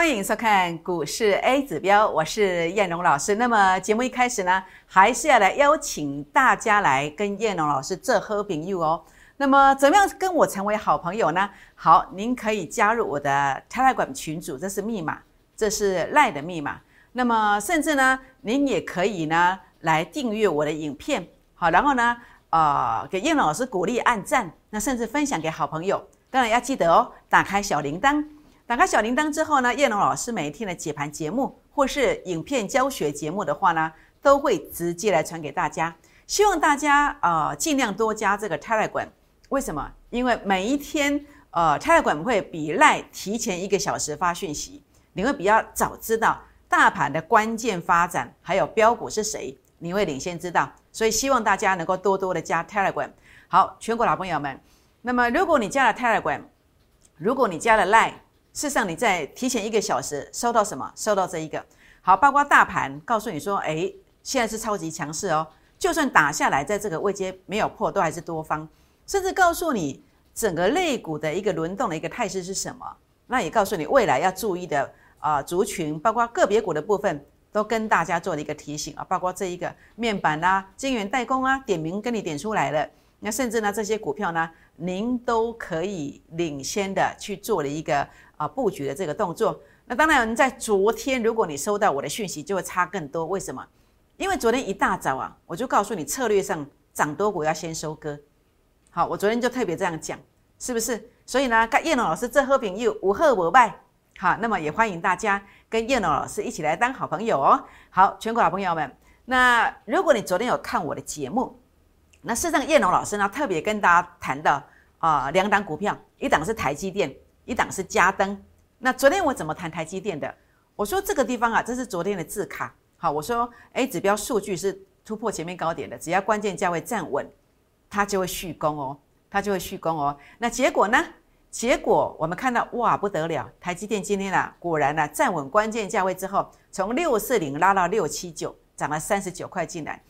欢迎收看股市 A 指标，我是燕荣老师。那么节目一开始呢，还是要来邀请大家来跟燕荣老师这喝饼友哦。那么怎么样跟我成为好朋友呢？好，您可以加入我的 Telegram 群组，这是密码，这是赖的密码。那么甚至呢，您也可以呢来订阅我的影片，好，然后呢，呃，给燕老师鼓励按赞，那甚至分享给好朋友。当然要记得哦，打开小铃铛。打开小铃铛之后呢，叶龙老师每一天的解盘节目或是影片教学节目的话呢，都会直接来传给大家。希望大家呃尽量多加这个 Telegram。为什么？因为每一天呃 Telegram 会比 Line 提前一个小时发讯息，你会比较早知道大盘的关键发展，还有标股是谁，你会领先知道。所以希望大家能够多多的加 Telegram。好，全国老朋友们，那么如果你加了 Telegram，如果你加了 Line。事实上，你在提前一个小时收到什么？收到这一个。好，包括大盘告诉你说，哎，现在是超级强势哦，就算打下来，在这个位阶没有破，都还是多方，甚至告诉你整个类股的一个轮动的一个态势是什么，那也告诉你未来要注意的啊族群，包括个别股的部分，都跟大家做了一个提醒。啊，包括这一个面板啊、晶圆代工啊，点名跟你点出来了，那甚至呢这些股票呢，您都可以领先的去做了一个。啊，布局的这个动作，那当然在昨天，如果你收到我的讯息，就会差更多。为什么？因为昨天一大早啊，我就告诉你策略上涨多股要先收割。好，我昨天就特别这样讲，是不是？所以呢，跟叶龙老师这喝饼又无贺无败。好，那么也欢迎大家跟叶龙老师一起来当好朋友哦。好，全国好朋友们，那如果你昨天有看我的节目，那事实上叶龙老师呢特别跟大家谈到啊两档股票，一档是台积电。一档是加登，那昨天我怎么谈台积电的？我说这个地方啊，这是昨天的字卡。好，我说 A 指标数据是突破前面高点的，只要关键价位站稳，它就会续攻哦，它就会续攻哦。那结果呢？结果我们看到哇，不得了，台积电今天啊，果然呢站稳关键价位之后，从六四零拉到六七九，涨了三十九块进来，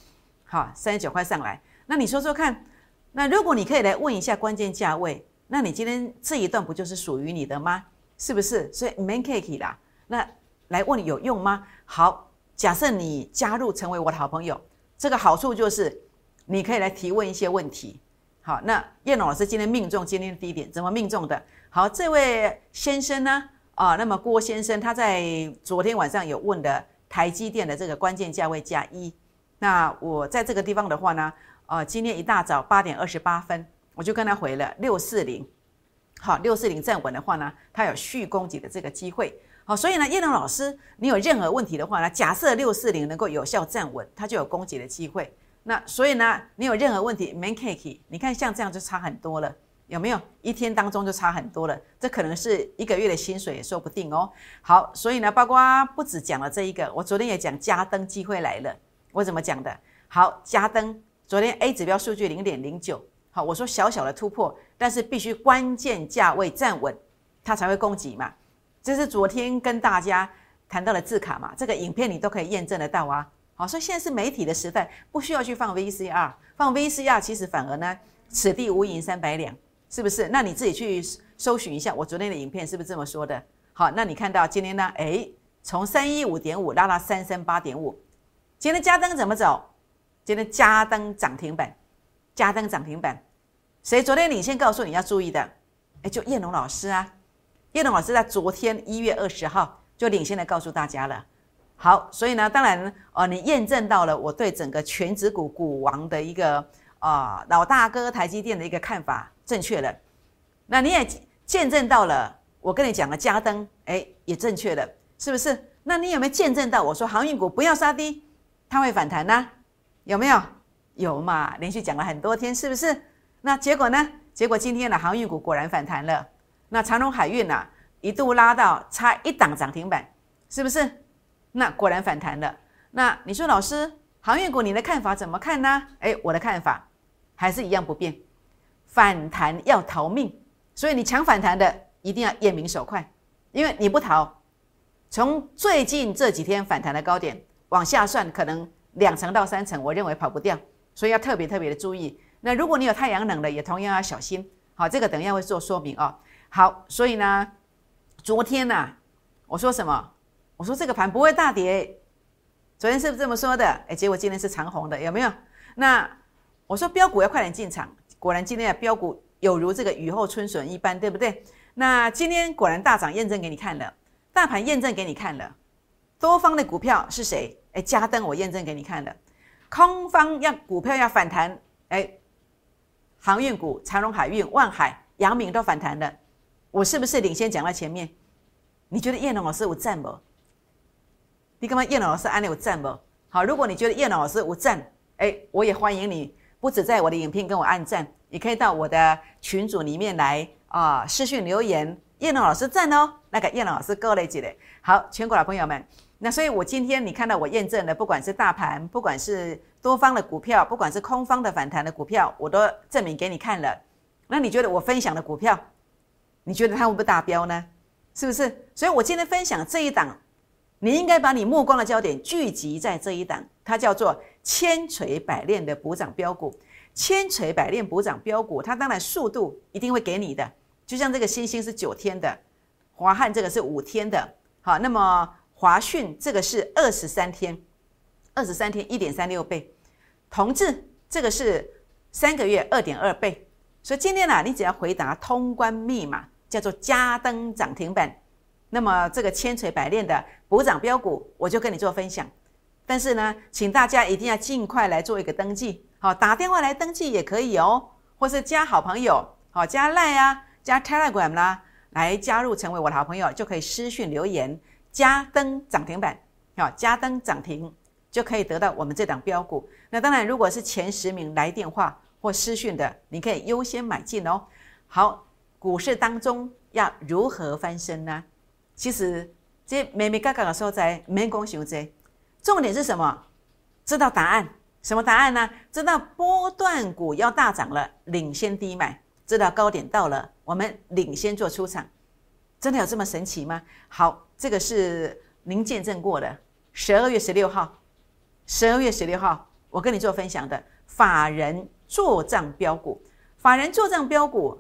好，三十九块上来。那你说说看，那如果你可以来问一下关键价位。那你今天这一段不就是属于你的吗？是不是？所以 man cake 啦，那来问你有用吗？好，假设你加入成为我的好朋友，这个好处就是你可以来提问一些问题。好，那叶龙老师今天命中今天的低点，怎么命中的？好，这位先生呢？啊，那么郭先生他在昨天晚上有问的台积电的这个关键价位加一，那我在这个地方的话呢，啊，今天一大早八点二十八分。我就跟他回了六四零，好，六四零站稳的话呢，他有续攻击的这个机会，好，所以呢，叶龙老师，你有任何问题的话呢，假设六四零能够有效站稳，它就有攻击的机会。那所以呢，你有任何问题，man cake，你看像这样就差很多了，有没有？一天当中就差很多了，这可能是一个月的薪水也说不定哦。好，所以呢，包括不止讲了这一个，我昨天也讲加登机会来了，我怎么讲的？好，加登昨天 A 指标数据零点零九。好，我说小小的突破，但是必须关键价位站稳，它才会攻击嘛。这是昨天跟大家谈到的字卡嘛，这个影片你都可以验证得到啊。好，所以现在是媒体的时代，不需要去放 VCR，放 VCR 其实反而呢，此地无银三百两，是不是？那你自己去搜寻一下，我昨天的影片是不是这么说的？好，那你看到今天呢？诶，从三一五点五拉到三三八点五，今天加登怎么走？今天加登涨停板。加登涨停板，谁昨天领先告诉你要注意的？哎，就叶龙老师啊，叶龙老师在昨天一月二十号就领先的告诉大家了。好，所以呢，当然哦，你验证到了我对整个全指股股王的一个啊老大哥台积电的一个看法正确了。那你也见证到了我跟你讲的加登，哎，也正确了，是不是？那你有没有见证到我说航运股不要杀低，它会反弹呢？有没有？有嘛？连续讲了很多天，是不是？那结果呢？结果今天的航运股果然反弹了。那长荣海运呐，一度拉到差一档涨停板，是不是？那果然反弹了。那你说老师，航运股你的看法怎么看呢？诶，我的看法还是一样不变，反弹要逃命。所以你抢反弹的一定要眼明手快，因为你不逃，从最近这几天反弹的高点往下算，可能两成到三成，我认为跑不掉。所以要特别特别的注意。那如果你有太阳能的，也同样要小心。好，这个等一下会做说明哦。好，所以呢，昨天呢，我说什么？我说这个盘不会大跌。昨天是不是这么说的？哎，结果今天是长红的，有没有？那我说标股要快点进场，果然今天的标股有如这个雨后春笋一般，对不对？那今天果然大涨，验证给你看了，大盘验证给你看了，多方的股票是谁？哎，加登我验证给你看了，空方要股票要反弹，哎，航运股长荣海运、万海、阳明都反弹了，我是不是领先讲在前面？你觉得叶龙老师有赞不？你干嘛叶龙老师安利有赞不？好，如果你觉得叶龙老师无赞，哎，我也欢迎你，不止在我的影片跟我按赞，也可以到我的群组里面来啊，私讯留言，叶龙老师赞哦，那个叶龙老师够了几嘞？好，全国的朋友们，那所以我今天你看到我验证的，不管是大盘，不管是多方的股票，不管是空方的反弹的股票，我都证明给你看了。那你觉得我分享的股票，你觉得它会不达标呢？是不是？所以我今天分享这一档，你应该把你目光的焦点聚集在这一档，它叫做千锤百炼的补涨标股。千锤百炼补涨标股，它当然速度一定会给你的，就像这个星星是九天的，华汉这个是五天的，好，那么华讯这个是二十三天，二十三天一点三六倍，同志这个是三个月二点二倍。所以今天呢，你只要回答通关密码。叫做加登涨停板，那么这个千锤百炼的补涨标股，我就跟你做分享。但是呢，请大家一定要尽快来做一个登记，好，打电话来登记也可以哦，或是加好朋友，好加 Line 啊，加 Telegram 啦，来加入成为我的好朋友，就可以私讯留言加登涨停板，好，加登涨停就可以得到我们这档标股。那当然，如果是前十名来电话或私讯的，你可以优先买进哦。好。股市当中要如何翻身呢？其实这每每嘎嘎的时候在没讲想这，重点是什么？知道答案？什么答案呢？知道波段股要大涨了，领先低买；知道高点到了，我们领先做出场。真的有这么神奇吗？好，这个是您见证过的。十二月十六号，十二月十六号，我跟你做分享的法人做账标股，法人做账标股。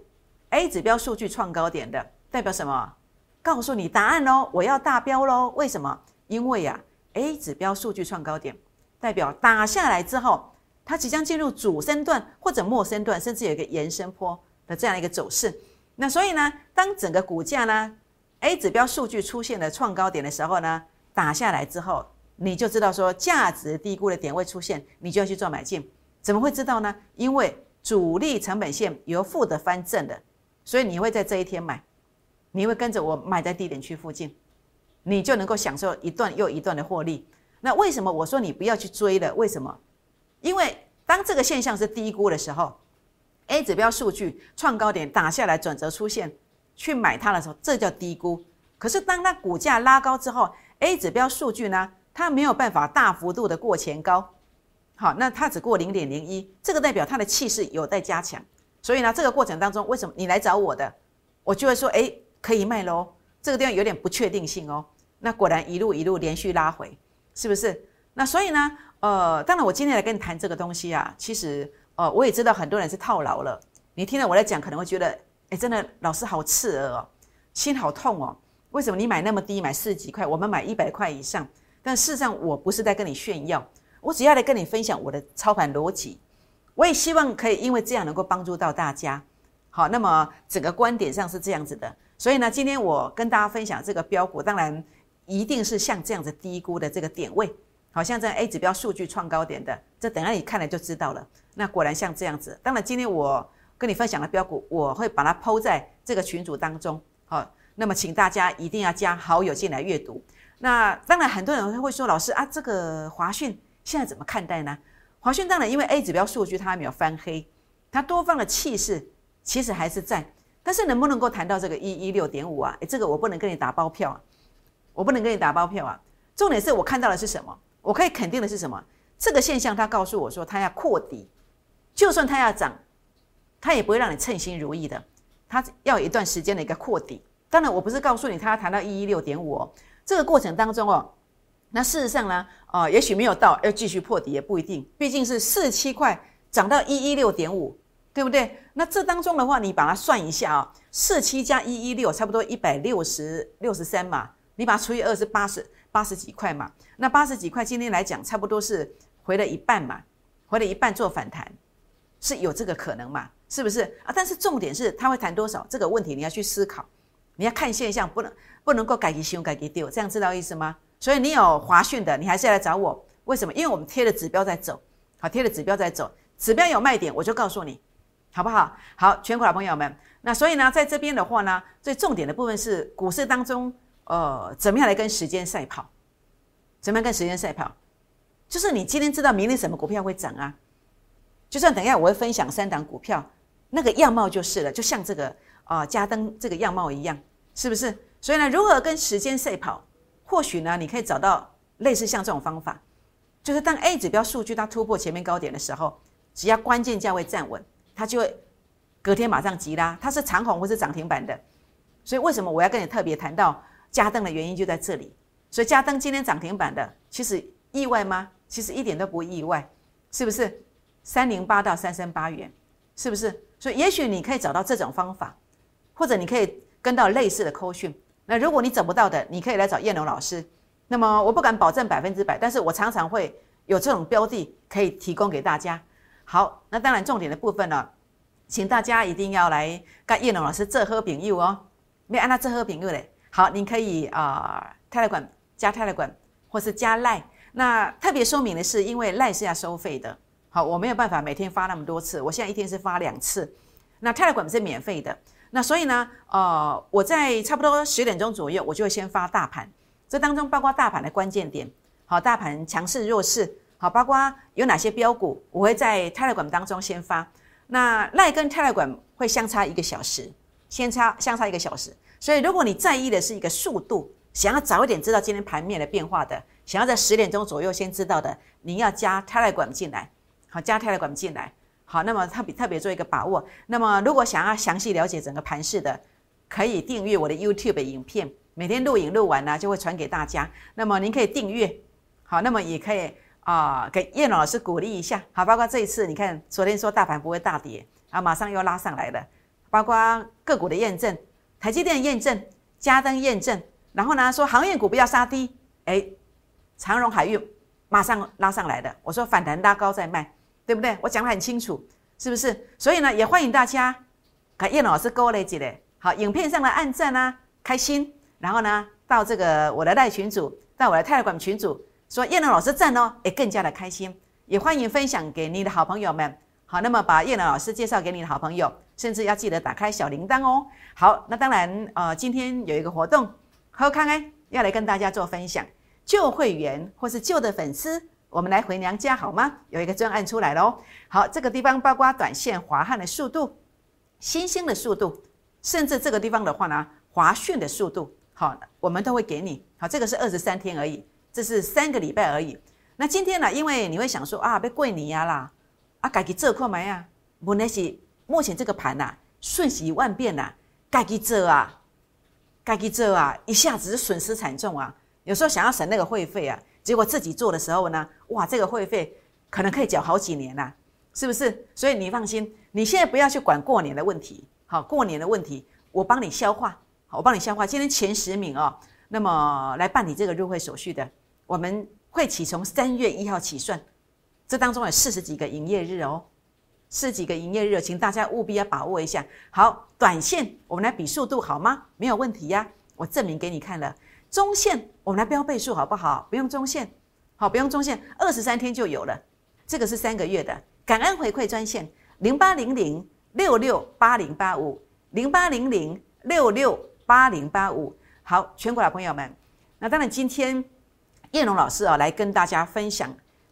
A 指标数据创高点的代表什么？告诉你答案喽！我要大标喽！为什么？因为呀，A 指标数据创高点代表打下来之后，它即将进入主升段或者末升段，甚至有一个延伸坡的这样一个走势。那所以呢，当整个股价呢 A 指标数据出现了创高点的时候呢，打下来之后，你就知道说价值低估的点位出现，你就要去做买进。怎么会知道呢？因为主力成本线由负的翻正的。所以你会在这一天买，你会跟着我买在低点区附近，你就能够享受一段又一段的获利。那为什么我说你不要去追了？为什么？因为当这个现象是低估的时候，A 指标数据创高点打下来，转折出现，去买它的时候，这叫低估。可是当它股价拉高之后，A 指标数据呢，它没有办法大幅度的过前高，好，那它只过零点零一，这个代表它的气势有待加强。所以呢，这个过程当中，为什么你来找我的，我就会说，哎，可以卖喽。这个地方有点不确定性哦。那果然一路一路连续拉回，是不是？那所以呢，呃，当然我今天来跟你谈这个东西啊，其实，呃，我也知道很多人是套牢了。你听了我来讲，可能会觉得，哎，真的老师好刺耳哦，心好痛哦。为什么你买那么低，买四十几块，我们买一百块以上？但事实上，我不是在跟你炫耀，我只要来跟你分享我的操盘逻辑。我也希望可以因为这样能够帮助到大家。好，那么整个观点上是这样子的。所以呢，今天我跟大家分享这个标股，当然一定是像这样子低估的这个点位，好像这样 A 指标数据创高点的，这等下你看了就知道了。那果然像这样子。当然，今天我跟你分享的标股，我会把它抛在这个群组当中。好，那么请大家一定要加好友进来阅读。那当然，很多人会说，老师啊，这个华讯现在怎么看待呢？华讯当然，因为 A 指标数据它还没有翻黑，它多方的气势其实还是在，但是能不能够谈到这个一一六点五啊？诶，这个我不能跟你打包票啊，我不能跟你打包票啊。重点是我看到的是什么？我可以肯定的是什么？这个现象它告诉我说，它要扩底，就算它要涨，它也不会让你称心如意的，它要有一段时间的一个扩底。当然，我不是告诉你它要谈到一一六点五哦，这个过程当中哦。那事实上呢？啊，也许没有到，要继续破底也不一定。毕竟是四七块涨到一一六点五，对不对？那这当中的话，你把它算一下啊，四七加一一六，差不多一百六十六十三嘛。你把它除以二是八十八十几块嘛？那八十几块今天来讲，差不多是回了一半嘛，回了一半做反弹，是有这个可能嘛？是不是啊？但是重点是他会弹多少这个问题，你要去思考，你要看现象，不能不能够改给修改给丢，这样知道意思吗？所以你有华讯的，你还是要来找我，为什么？因为我们贴的指标在走，好，贴的指标在走，指标有卖点，我就告诉你。好不好？好，全国老朋友们，那所以呢，在这边的话呢，最重点的部分是股市当中，呃，怎么样来跟时间赛跑？怎么样跟时间赛跑？就是你今天知道明天什么股票会涨啊？就算等一下我会分享三档股票，那个样貌就是了，就像这个啊加登这个样貌一样，是不是？所以呢，如何跟时间赛跑？或许呢，你可以找到类似像这种方法，就是当 A 指标数据它突破前面高点的时候，只要关键价位站稳。它就会隔天马上急拉，它是长红或是涨停板的，所以为什么我要跟你特别谈到加登的原因就在这里。所以加登今天涨停板的，其实意外吗？其实一点都不意外，是不是？三零八到三三八元，是不是？所以也许你可以找到这种方法，或者你可以跟到类似的扣讯。那如果你找不到的，你可以来找燕龙老师。那么我不敢保证百分之百，但是我常常会有这种标的可以提供给大家。好，那当然重点的部分呢，请大家一定要来跟叶龙老师这喝饼柚哦，没按他这喝饼柚嘞。好，您可以啊泰来管加泰来管，或是加赖。那特别说明的是，因为赖是要收费的。好，我没有办法每天发那么多次，我现在一天是发两次。那泰来管是免费的。那所以呢，呃，我在差不多十点钟左右，我就会先发大盘，这当中包括大盘的关键点，好，大盘强势弱势。好，包括有哪些标股，我会在泰勒管当中先发。那赖跟泰勒管会相差一个小时，先差相差一个小时。所以如果你在意的是一个速度，想要早一点知道今天盘面的变化的，想要在十点钟左右先知道的，你要加泰勒管进来。好，加泰勒管进来。好，那么特别特别做一个把握。那么如果想要详细了解整个盘势的，可以订阅我的 YouTube 影片，每天录影录完呢就会传给大家。那么您可以订阅。好，那么也可以。啊，给叶老师鼓励一下，好，包括这一次，你看昨天说大盘不会大跌，啊，马上又拉上来了，包括个股的验证，台积电验证，嘉登验证，然后呢说航运股不要杀低，哎，长荣海运马上拉上来的，我说反弹拉高再卖，对不对？我讲得很清楚，是不是？所以呢，也欢迎大家跟叶老师勾勒起来，好，影片上的按赞啊，开心，然后呢，到这个我的赖群组，到我的泰管群组。说叶老师赞哦，也更加的开心，也欢迎分享给你的好朋友们。好，那么把叶老师介绍给你的好朋友，甚至要记得打开小铃铛哦。好，那当然，呃，今天有一个活动，何康哎要来跟大家做分享，旧会员或是旧的粉丝，我们来回娘家好吗？有一个专案出来喽。好，这个地方包括短线滑汗的速度、新兴的速度，甚至这个地方的话呢，滑讯的速度，好，我们都会给你。好，这个是二十三天而已。这是三个礼拜而已。那今天呢？因为你会想说啊，被贵你呀啦，啊，改给这块没呀？不那是目前这个盘呐，瞬息万变呐，改给这啊，改给这啊，一下子损失惨重啊。有时候想要省那个会费啊，结果自己做的时候呢，哇，这个会费可能可以缴好几年呐，是不是？所以你放心，你现在不要去管过年的问题，好，过年的问题我帮你消化，好，我帮你消化。今天前十名哦，那么来办理这个入会手续的。我们会起从三月一号起算，这当中有四十几个营业日哦，四十几个营业日，请大家务必要把握一下。好，短线我们来比速度好吗？没有问题呀，我证明给你看了。中线我们来标倍数好不好？不用中线，好，不用中线，二十三天就有了。这个是三个月的感恩回馈专线零八零零六六八零八五零八零零六六八零八五。好，全国的朋友们，那当然今天。叶龙老师啊，来跟大家分享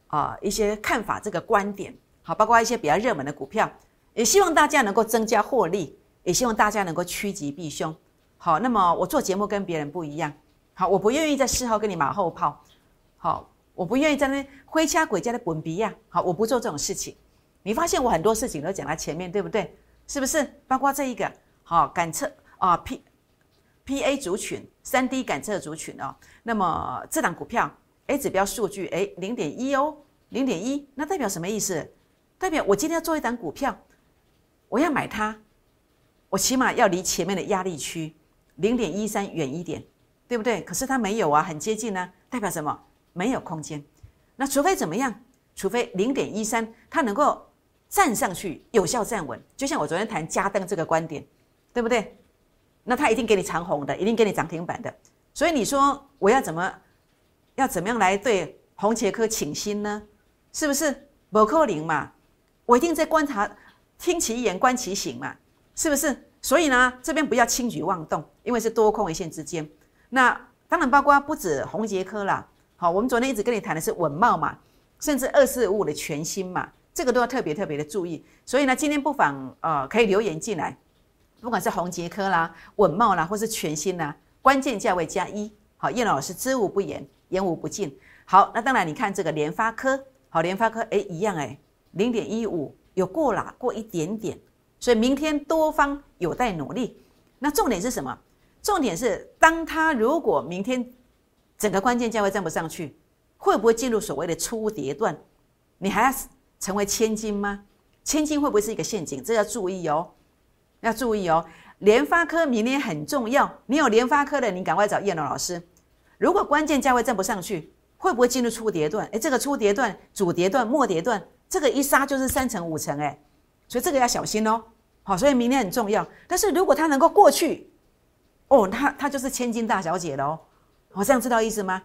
啊一些看法，这个观点好，包括一些比较热门的股票，也希望大家能够增加获利，也希望大家能够趋吉避凶。好，那么我做节目跟别人不一样，好，我不愿意在事后跟你马后炮，好，我不愿意在那挥掐鬼家的滚鼻呀，好，我不做这种事情。你发现我很多事情都讲在前面，对不对？是不是？包括这一个好感测啊 P。P A 族群，三 D 感测族群哦，那么这档股票 A 指标数据，哎，零点一哦，零点一，那代表什么意思？代表我今天要做一档股票，我要买它，我起码要离前面的压力区零点一三远一点，对不对？可是它没有啊，很接近呢，代表什么？没有空间。那除非怎么样？除非零点一三它能够站上去，有效站稳。就像我昨天谈加登这个观点，对不对？那它一定给你长红的，一定给你涨停板的。所以你说我要怎么要怎么样来对红杰科倾心呢？是不是？不扣零嘛，我一定在观察，听其言，观其行嘛，是不是？所以呢，这边不要轻举妄动，因为是多空一线之间。那当然包括不止红杰科啦，好，我们昨天一直跟你谈的是稳茂嘛，甚至二四五五的全新嘛，这个都要特别特别的注意。所以呢，今天不妨呃可以留言进来，不管是红杰科啦、稳茂啦，或是全新啦，关键价位加一。好，叶老师知无不言，言无不尽。好，那当然你看这个联发科，好，联发科哎一样哎，零点一五有过啦，过一点点。所以明天多方有待努力。那重点是什么？重点是，当它如果明天整个关键价位站不上去，会不会进入所谓的初跌段？你还要成为千金吗？千金会不会是一个陷阱？这要注意哦，要注意哦。联发科明天很重要，你有联发科的，你赶快找叶龙老师。如果关键价位站不上去，会不会进入初跌段？诶，这个初跌段、主跌段、末跌段，这个一杀就是三成五成，诶。所以这个要小心哦，好，所以明天很重要。但是如果它能够过去，哦，它它就是千金大小姐了哦，我这样知道意思吗？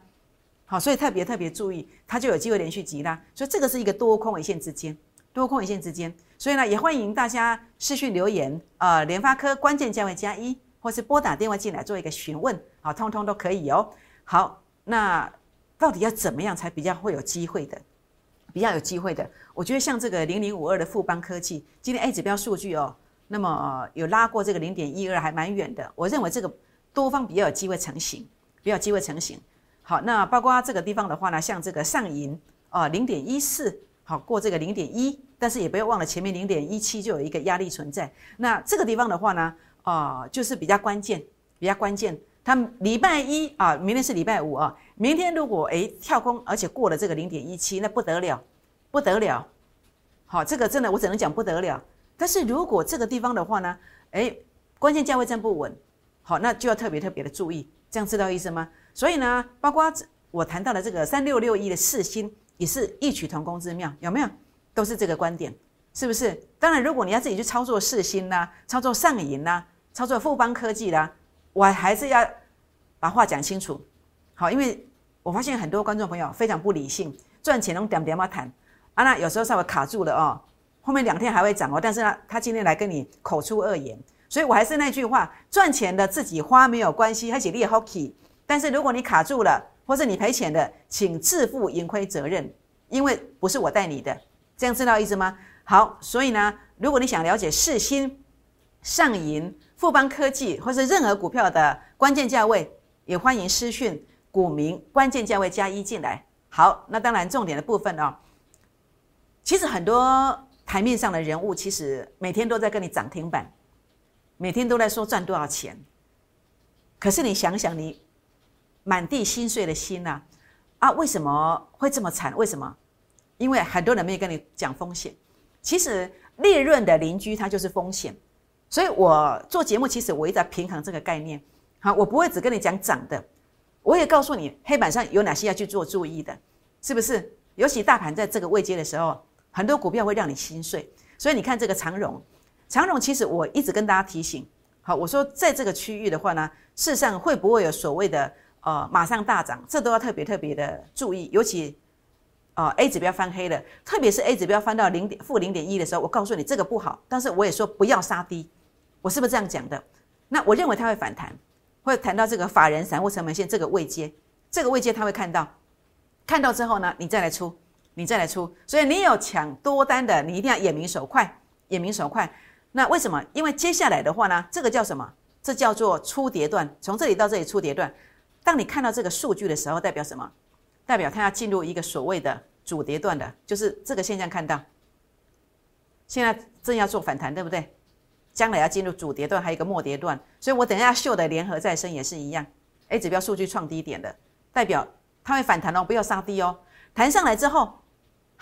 好，所以特别特别注意，它就有机会连续急拉。所以这个是一个多空一线之间，多空一线之间。所以呢，也欢迎大家私讯留言，呃，联发科关键价位加一，或是拨打电话进来做一个询问，好，通通都可以哦。好，那到底要怎么样才比较会有机会的？比较有机会的，我觉得像这个零零五二的富邦科技，今天 A 指标数据哦，那么有拉过这个零点一二，还蛮远的。我认为这个多方比较有机会成型，比较机会成型。好，那包括这个地方的话呢，像这个上银啊，零点一四，好过这个零点一，但是也不要忘了前面零点一七就有一个压力存在。那这个地方的话呢，啊，就是比较关键，比较关键。它礼拜一啊，明天是礼拜五啊。明天如果诶跳空，而且过了这个零点一七，那不得了，不得了。好，这个真的我只能讲不得了。但是如果这个地方的话呢，诶，关键价位站不稳，好，那就要特别特别的注意，这样知道意思吗？所以呢，包括我谈到的这个三六六一的四星，也是异曲同工之妙，有没有？都是这个观点，是不是？当然，如果你要自己去操作四星啦，操作上银啦，操作富邦科技啦。我还是要把话讲清楚，好，因为我发现很多观众朋友非常不理性，赚钱能点点嘛谈啊，那有时候稍微卡住了哦，后面两天还会涨哦，但是呢，他今天来跟你口出恶言，所以我还是那句话，赚钱的自己花没有关系，还是你 hockey，但是如果你卡住了，或是你赔钱的，请自负盈亏责任，因为不是我带你的，这样知道意思吗？好，所以呢，如果你想了解世新上银。富邦科技或是任何股票的关键价位，也欢迎私讯股民关键价位加一进来。好，那当然重点的部分哦，其实很多台面上的人物，其实每天都在跟你涨停板，每天都在说赚多少钱。可是你想想，你满地心碎的心呐，啊，为什么会这么惨？为什么？因为很多人没有跟你讲风险。其实利润的邻居，它就是风险。所以我做节目，其实我一直在平衡这个概念。好，我不会只跟你讲涨的，我也告诉你黑板上有哪些要去做注意的，是不是？尤其大盘在这个位阶的时候，很多股票会让你心碎。所以你看这个长荣，长荣其实我一直跟大家提醒，好，我说在这个区域的话呢，事实上会不会有所谓的呃马上大涨，这都要特别特别的注意。尤其啊 A 指标翻黑了，特别是 A 指标翻到零点负零点一的时候，我告诉你这个不好，但是我也说不要杀低。我是不是这样讲的？那我认为它会反弹，会谈到这个法人散户成本线这个位阶，这个位阶他会看到，看到之后呢，你再来出，你再来出。所以你有抢多单的，你一定要眼明手快，眼明手快。那为什么？因为接下来的话呢，这个叫什么？这叫做出跌段，从这里到这里出跌段。当你看到这个数据的时候，代表什么？代表它要进入一个所谓的主跌段的，就是这个现象看到。现在正要做反弹，对不对？将来要进入主跌段，还有一个末跌段，所以我等一下秀的联合再生也是一样，A 指标数据创低点的，代表它会反弹哦，不要杀低哦。弹上来之后，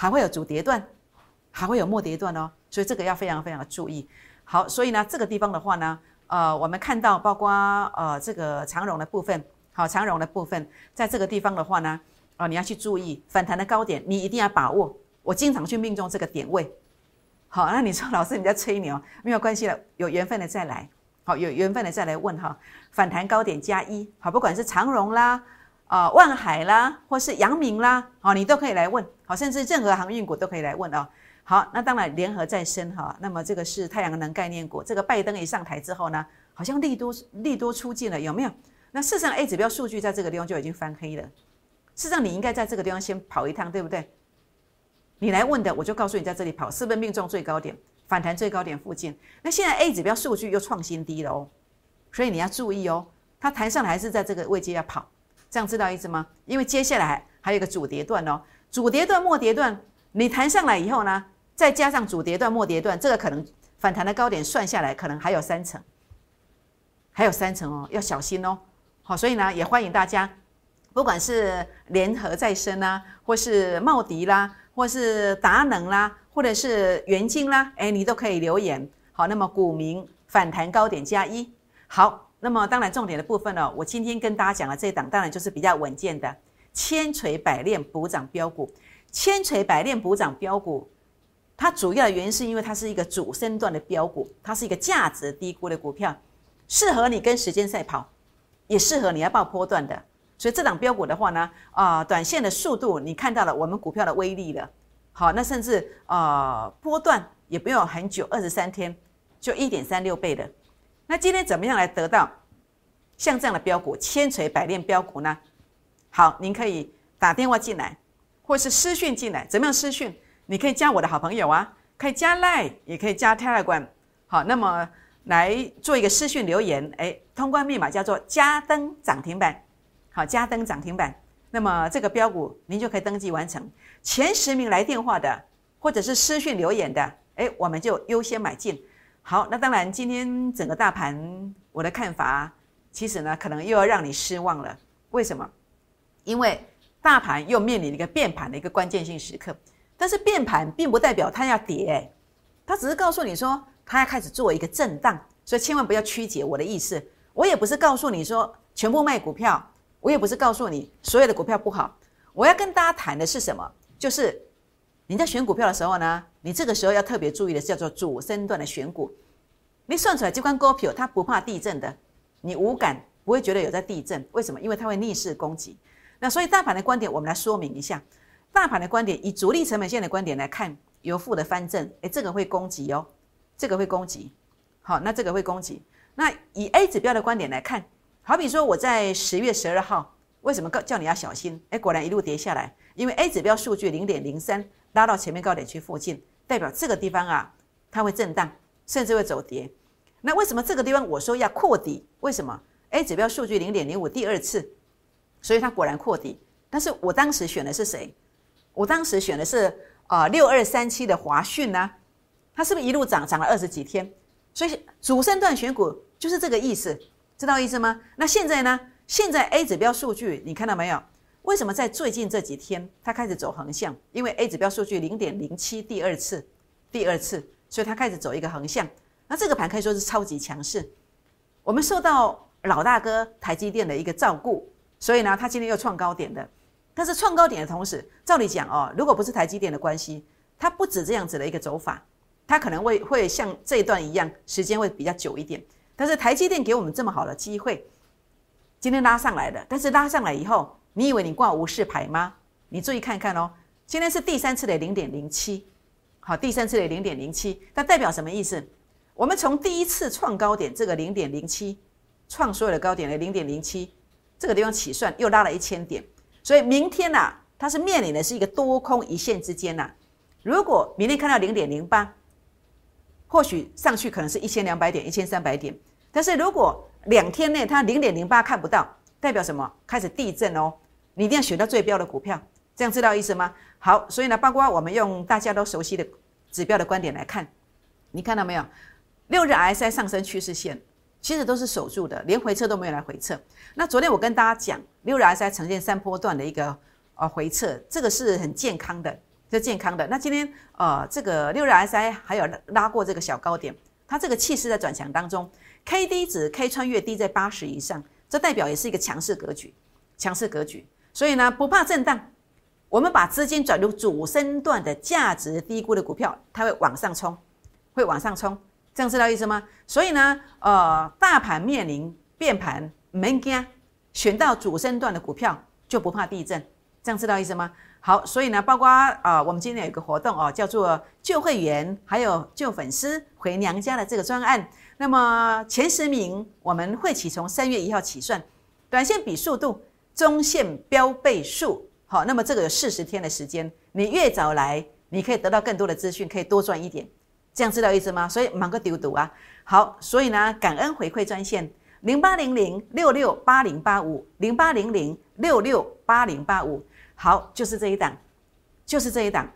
还会有主跌段，还会有末跌段哦，所以这个要非常非常的注意。好，所以呢，这个地方的话呢，呃，我们看到包括呃这个长荣的部分，好，长荣的部分在这个地方的话呢，啊，你要去注意反弹的高点，你一定要把握。我经常去命中这个点位。好，那你说老师你在吹牛，没有关系了，有缘分的再来。好，有缘分的再来问哈，反弹高点加一，好，不管是长荣啦，啊，万海啦，或是阳明啦，好，你都可以来问。好，甚至任何航运股都可以来问哦。好，那当然联合再生哈，那么这个是太阳能概念股。这个拜登一上台之后呢，好像利多利多出尽了，有没有？那事实上 A 指标数据在这个地方就已经翻黑了。事实上你应该在这个地方先跑一趟，对不对？你来问的，我就告诉你在这里跑，是不是命中最高点，反弹最高点附近？那现在 A 指标数据又创新低了哦，所以你要注意哦，它弹上来还是在这个位阶要跑，这样知道意思吗？因为接下来还有一个主跌段哦，主跌段、末跌段，你弹上来以后呢？再加上主跌段、末跌段，这个可能反弹的高点算下来，可能还有三层，还有三层哦，要小心哦。好，所以呢，也欢迎大家，不管是联合再生啊，或是茂迪啦，或是达能啦，或者是元晶啦，哎，你都可以留言。好，那么股民反弹高点加一。好，那么当然重点的部分呢，我今天跟大家讲的这一档，当然就是比较稳健的千锤百炼补涨标股，千锤百炼补涨标股。它主要的原因是因为它是一个主升段的标股，它是一个价值低估的股票，适合你跟时间赛跑，也适合你要报波段的。所以这档标股的话呢，啊，短线的速度你看到了我们股票的威力了。好，那甚至啊波段也不用很久，二十三天就一点三六倍的。那今天怎么样来得到像这样的标股，千锤百炼标股呢？好，您可以打电话进来，或是私讯进来，怎么样私讯？你可以加我的好朋友啊，可以加 Line，也可以加 Telegram。好，那么来做一个私讯留言，哎，通关密码叫做加登涨停板。好，加登涨停板。那么这个标股您就可以登记完成。前十名来电话的，或者是私讯留言的，哎，我们就优先买进。好，那当然今天整个大盘我的看法，其实呢可能又要让你失望了。为什么？因为大盘又面临一个变盘的一个关键性时刻。但是变盘并不代表它要跌，它只是告诉你说它要开始做一个震荡，所以千万不要曲解我的意思。我也不是告诉你说全部卖股票，我也不是告诉你所有的股票不好。我要跟大家谈的是什么？就是你在选股票的时候呢，你这个时候要特别注意的叫做主升段的选股。你算出来这关股票它不怕地震的，你无感不会觉得有在地震，为什么？因为它会逆势攻击。那所以大盘的观点，我们来说明一下。大盘的观点，以主力成本线的观点来看，由负的翻正，哎，这个会攻击哦，这个会攻击。好，那这个会攻击。那以 A 指标的观点来看，好比说我在十月十二号，为什么告叫你要小心？哎，果然一路跌下来，因为 A 指标数据零点零三拉到前面高点区附近，代表这个地方啊，它会震荡，甚至会走跌。那为什么这个地方我说要扩底？为什么 A 指标数据零点零五第二次，所以它果然扩底。但是我当时选的是谁？我当时选的是啊六二三七的华讯呢，它是不是一路涨涨了二十几天？所以主升段选股就是这个意思，知道意思吗？那现在呢？现在 A 指标数据你看到没有？为什么在最近这几天它开始走横向？因为 A 指标数据零点零七第二次，第二次，所以它开始走一个横向。那这个盘可以说是超级强势。我们受到老大哥台积电的一个照顾，所以呢，它今天又创高点的。但是创高点的同时，照理讲哦，如果不是台积电的关系，它不止这样子的一个走法，它可能会会像这一段一样，时间会比较久一点。但是台积电给我们这么好的机会，今天拉上来的，但是拉上来以后，你以为你挂无视牌吗？你注意看看哦，今天是第三次的零点零七，好，第三次的零点零七，那代表什么意思？我们从第一次创高点这个零点零七创所有的高点的零点零七这个地方起算，又拉了一千点。所以明天呐，它是面临的是一个多空一线之间呐。如果明天看到零点零八，或许上去可能是一千两百点、一千三百点。但是如果两天内它零点零八看不到，代表什么？开始地震哦！你一定要选到最标的股票，这样知道意思吗？好，所以呢，包括我们用大家都熟悉的指标的观点来看，你看到没有？六日 RSI 上升趋势线。其实都是守住的，连回撤都没有来回撤。那昨天我跟大家讲，六日 RSI 呈现三波段的一个呃回撤，这个是很健康的，是健康的。那今天呃这个六日 RSI 还有拉过这个小高点，它这个气势在转强当中，K D 值 K 穿越低在八十以上，这代表也是一个强势格局，强势格局。所以呢，不怕震荡，我们把资金转入主升段的价值低估的股票，它会往上冲，会往上冲，这样知道意思吗？所以呢，呃，大盘面临变盘，没惊，选到主升段的股票就不怕地震，这样知道意思吗？好，所以呢，包括啊，我们今天有一个活动哦，叫做旧会员还有旧粉丝回娘家的这个专案。那么前十名我们会起从三月一号起算，短线比速度，中线标倍数。好，那么这个有四十天的时间，你越早来，你可以得到更多的资讯，可以多赚一点。这样知道意思吗？所以忙个丢丢啊。好，所以呢，感恩回馈专线零八零零六六八零八五零八零零六六八零八五。好，就是这一档，就是这一档，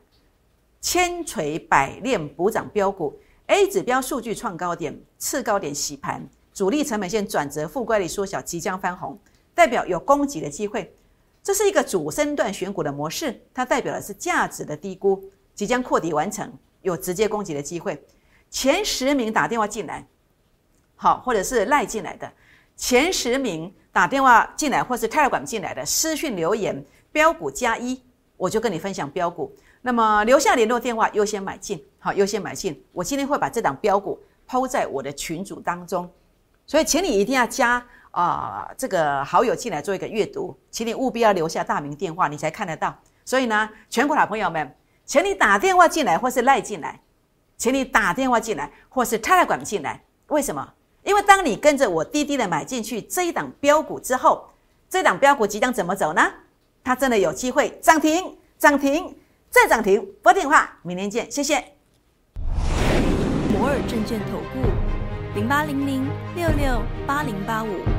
千锤百炼补涨标股，A 指标数据创高点，次高点洗盘，主力成本线转折，负乖离缩小，即将翻红，代表有攻击的机会。这是一个主升段选股的模式，它代表的是价值的低估，即将扩底完成，有直接攻击的机会。前十名打电话进来，好，或者是赖进来的前十名打电话进来，或是开了管进来的私讯留言。标股加一，我就跟你分享标股。那么留下联络电话，优先买进。好，优先买进。我今天会把这档标股抛在我的群组当中，所以请你一定要加啊这个好友进来做一个阅读，请你务必要留下大名电话，你才看得到。所以呢，全国的朋友们，请你打电话进来或是赖进来，请你打电话进来或是泰来管进来。为什么？因为当你跟着我滴滴的买进去这一档标股之后，这档标股即将怎么走呢？它真的有机会涨停，涨停再涨停。拨电话，明天见，谢谢。摩尔证券投顾零八零零六六八零八五。